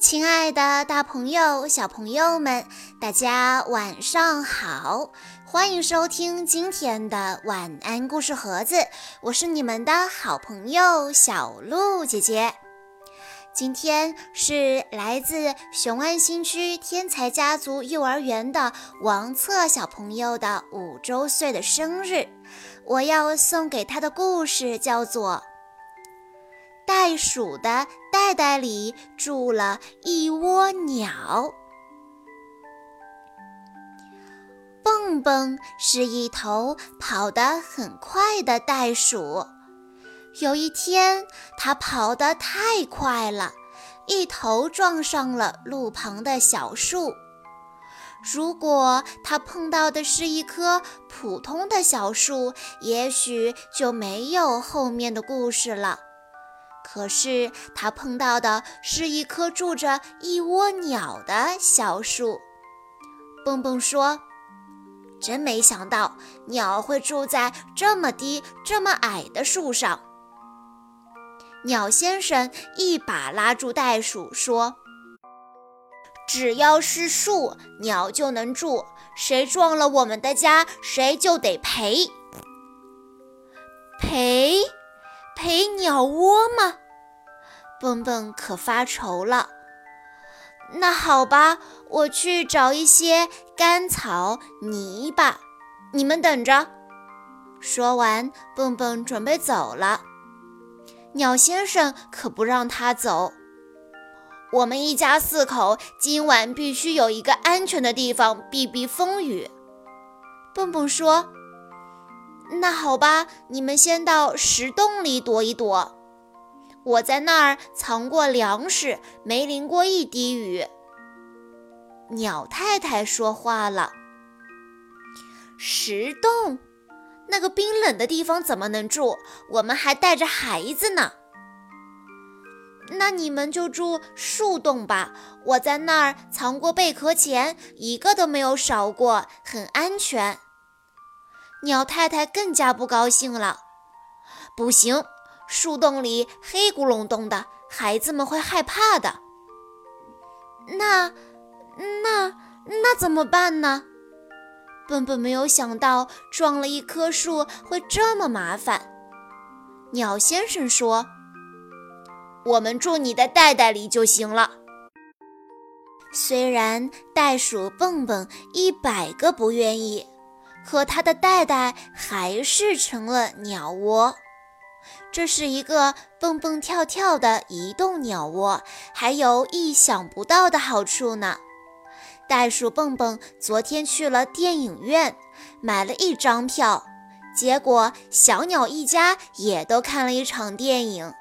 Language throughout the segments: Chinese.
亲爱的，大朋友、小朋友们，大家晚上好！欢迎收听今天的晚安故事盒子，我是你们的好朋友小鹿姐姐。今天是来自雄安新区天才家族幼儿园的王策小朋友的五周岁的生日，我要送给他的故事叫做。袋鼠的袋袋里住了一窝鸟。蹦蹦是一头跑得很快的袋鼠。有一天，它跑得太快了，一头撞上了路旁的小树。如果它碰到的是一棵普通的小树，也许就没有后面的故事了。可是他碰到的是一棵住着一窝鸟的小树。蹦蹦说：“真没想到鸟会住在这么低、这么矮的树上。”鸟先生一把拉住袋鼠说：“只要是树，鸟就能住。谁撞了我们的家，谁就得赔。赔。”赔鸟窝吗？蹦蹦可发愁了。那好吧，我去找一些干草、泥巴，你们等着。说完，蹦蹦准备走了。鸟先生可不让他走。我们一家四口今晚必须有一个安全的地方避避风雨。蹦蹦说。那好吧，你们先到石洞里躲一躲。我在那儿藏过粮食，没淋过一滴雨。鸟太太说话了：“石洞，那个冰冷的地方怎么能住？我们还带着孩子呢。那你们就住树洞吧。我在那儿藏过贝壳钱，一个都没有少过，很安全。”鸟太太更加不高兴了。不行，树洞里黑咕隆咚的，孩子们会害怕的。那、那、那怎么办呢？笨笨没有想到撞了一棵树会这么麻烦。鸟先生说：“我们住你的袋袋里就行了。”虽然袋鼠蹦蹦一百个不愿意。可它的袋袋还是成了鸟窝，这是一个蹦蹦跳跳的移动鸟窝，还有意想不到的好处呢。袋鼠蹦蹦昨天去了电影院，买了一张票，结果小鸟一家也都看了一场电影。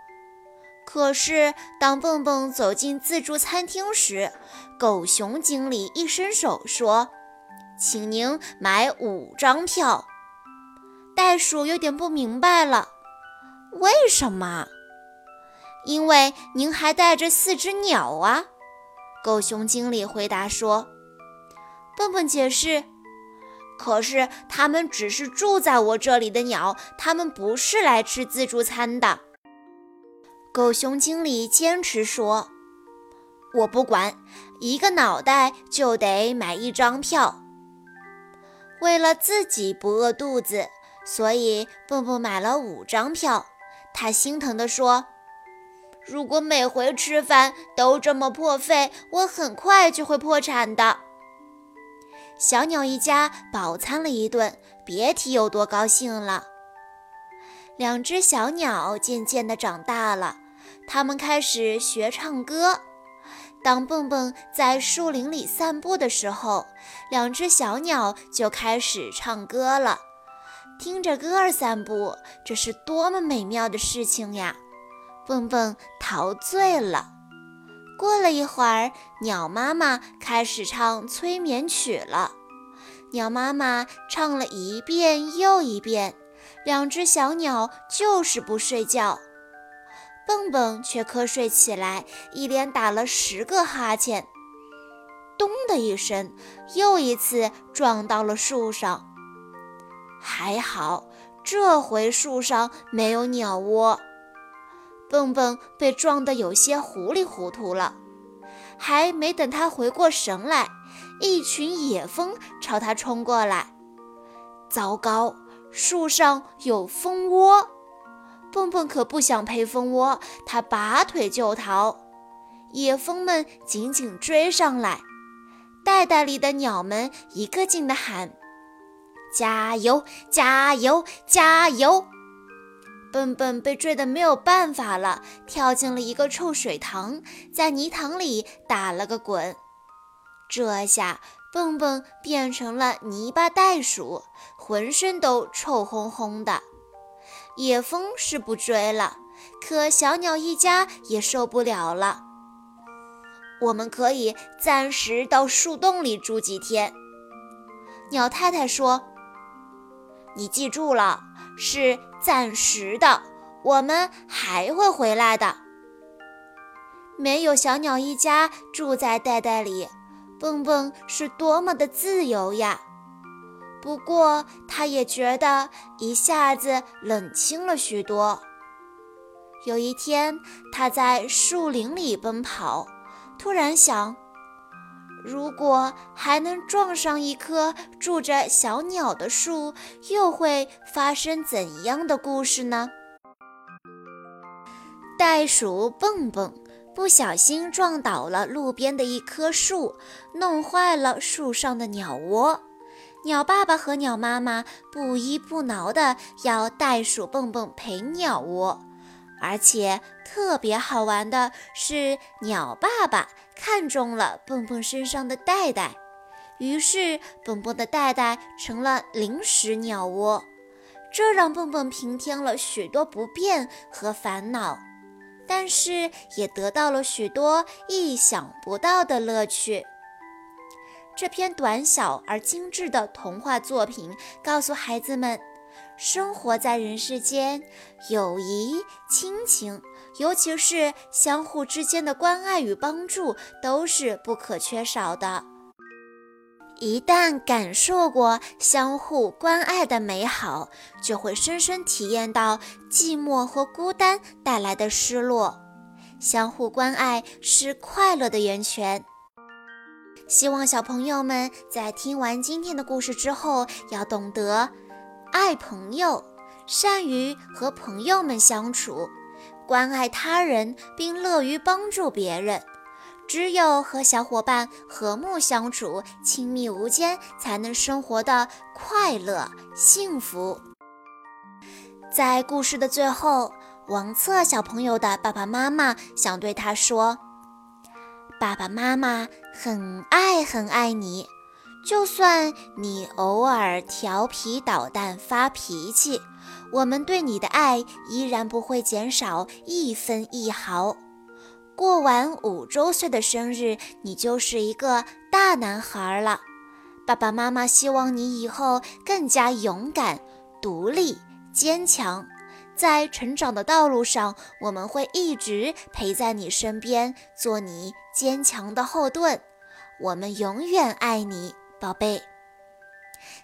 可是当蹦蹦走进自助餐厅时，狗熊经理一伸手说。请您买五张票。袋鼠有点不明白了，为什么？因为您还带着四只鸟啊！狗熊经理回答说。笨笨解释：“可是它们只是住在我这里的鸟，它们不是来吃自助餐的。”狗熊经理坚持说：“我不管，一个脑袋就得买一张票。”为了自己不饿肚子，所以蹦蹦买了五张票。他心疼地说：“如果每回吃饭都这么破费，我很快就会破产的。”小鸟一家饱餐了一顿，别提有多高兴了。两只小鸟渐渐地长大了，它们开始学唱歌。当蹦蹦在树林里散步的时候，两只小鸟就开始唱歌了。听着歌儿散步，这是多么美妙的事情呀！蹦蹦陶醉了。过了一会儿，鸟妈妈开始唱催眠曲了。鸟妈妈唱了一遍又一遍，两只小鸟就是不睡觉。蹦蹦却瞌睡起来，一连打了十个哈欠，咚的一声，又一次撞到了树上。还好，这回树上没有鸟窝。蹦蹦被撞得有些糊里糊涂了。还没等他回过神来，一群野蜂朝他冲过来。糟糕，树上有蜂窝！蹦蹦可不想陪蜂窝，他拔腿就逃。野蜂们紧紧追上来，袋袋里的鸟们一个劲地喊：“加油，加油，加油！”笨笨被追得没有办法了，跳进了一个臭水塘，在泥塘里打了个滚。这下蹦蹦变成了泥巴袋鼠，浑身都臭烘烘的。野蜂是不追了，可小鸟一家也受不了了。我们可以暂时到树洞里住几天，鸟太太说：“你记住了，是暂时的，我们还会回来的。”没有小鸟一家住在袋袋里，蹦蹦是多么的自由呀！不过，他也觉得一下子冷清了许多。有一天，他在树林里奔跑。突然想，如果还能撞上一棵住着小鸟的树，又会发生怎样的故事呢？袋鼠蹦蹦不小心撞倒了路边的一棵树，弄坏了树上的鸟窝。鸟爸爸和鸟妈妈不依不挠地要袋鼠蹦蹦陪鸟窝。而且特别好玩的是，鸟爸爸看中了蹦蹦身上的袋袋，于是蹦蹦的袋袋成了临时鸟窝，这让蹦蹦平添了许多不便和烦恼，但是也得到了许多意想不到的乐趣。这篇短小而精致的童话作品告诉孩子们。生活在人世间，友谊、亲情，尤其是相互之间的关爱与帮助，都是不可缺少的。一旦感受过相互关爱的美好，就会深深体验到寂寞和孤单带来的失落。相互关爱是快乐的源泉。希望小朋友们在听完今天的故事之后，要懂得。爱朋友，善于和朋友们相处，关爱他人，并乐于帮助别人。只有和小伙伴和睦相处、亲密无间，才能生活的快乐幸福。在故事的最后，王策小朋友的爸爸妈妈想对他说：“爸爸妈妈很爱很爱你。”就算你偶尔调皮捣蛋发脾气，我们对你的爱依然不会减少一分一毫。过完五周岁的生日，你就是一个大男孩了。爸爸妈妈希望你以后更加勇敢、独立、坚强。在成长的道路上，我们会一直陪在你身边，做你坚强的后盾。我们永远爱你。宝贝，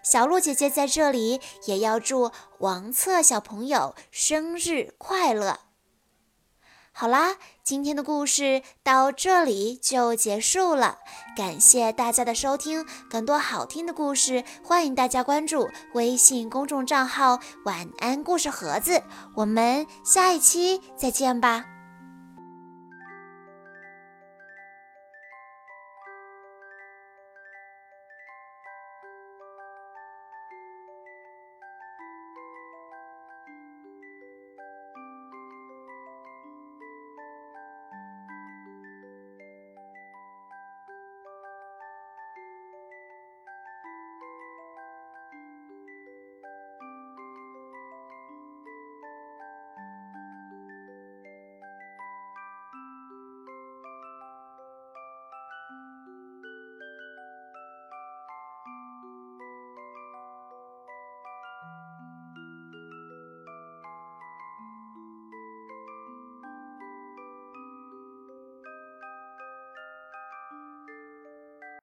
小鹿姐姐在这里也要祝王策小朋友生日快乐。好啦，今天的故事到这里就结束了，感谢大家的收听。更多好听的故事，欢迎大家关注微信公众账号“晚安故事盒子”。我们下一期再见吧。